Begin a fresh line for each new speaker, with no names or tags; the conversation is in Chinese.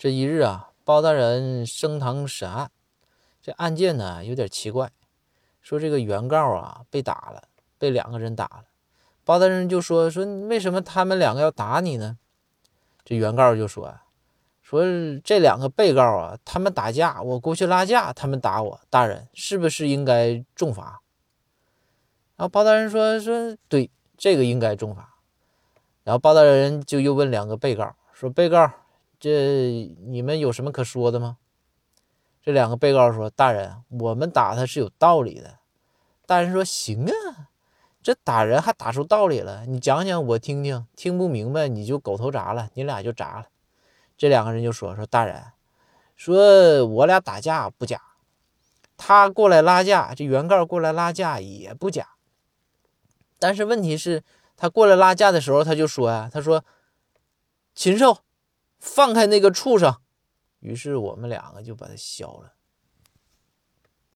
这一日啊，包大人升堂审案，这案件呢有点奇怪，说这个原告啊被打了，被两个人打了。包大人就说说为什么他们两个要打你呢？这原告就说说这两个被告啊，他们打架，我过去拉架，他们打我，大人是不是应该重罚？然后包大人说说对，这个应该重罚。然后包大人就又问两个被告说被告。这你们有什么可说的吗？这两个被告说：“大人，我们打他是有道理的。”大人说：“行啊，这打人还打出道理了，你讲讲我听听，听不明白你就狗头铡了，你俩就铡了。”这两个人就说：“说大人，说我俩打架不假，他过来拉架，这原告过来拉架也不假。但是问题是，他过来拉架的时候，他就说呀，他说，禽兽。”放开那个畜生！于是我们两个就把他削了。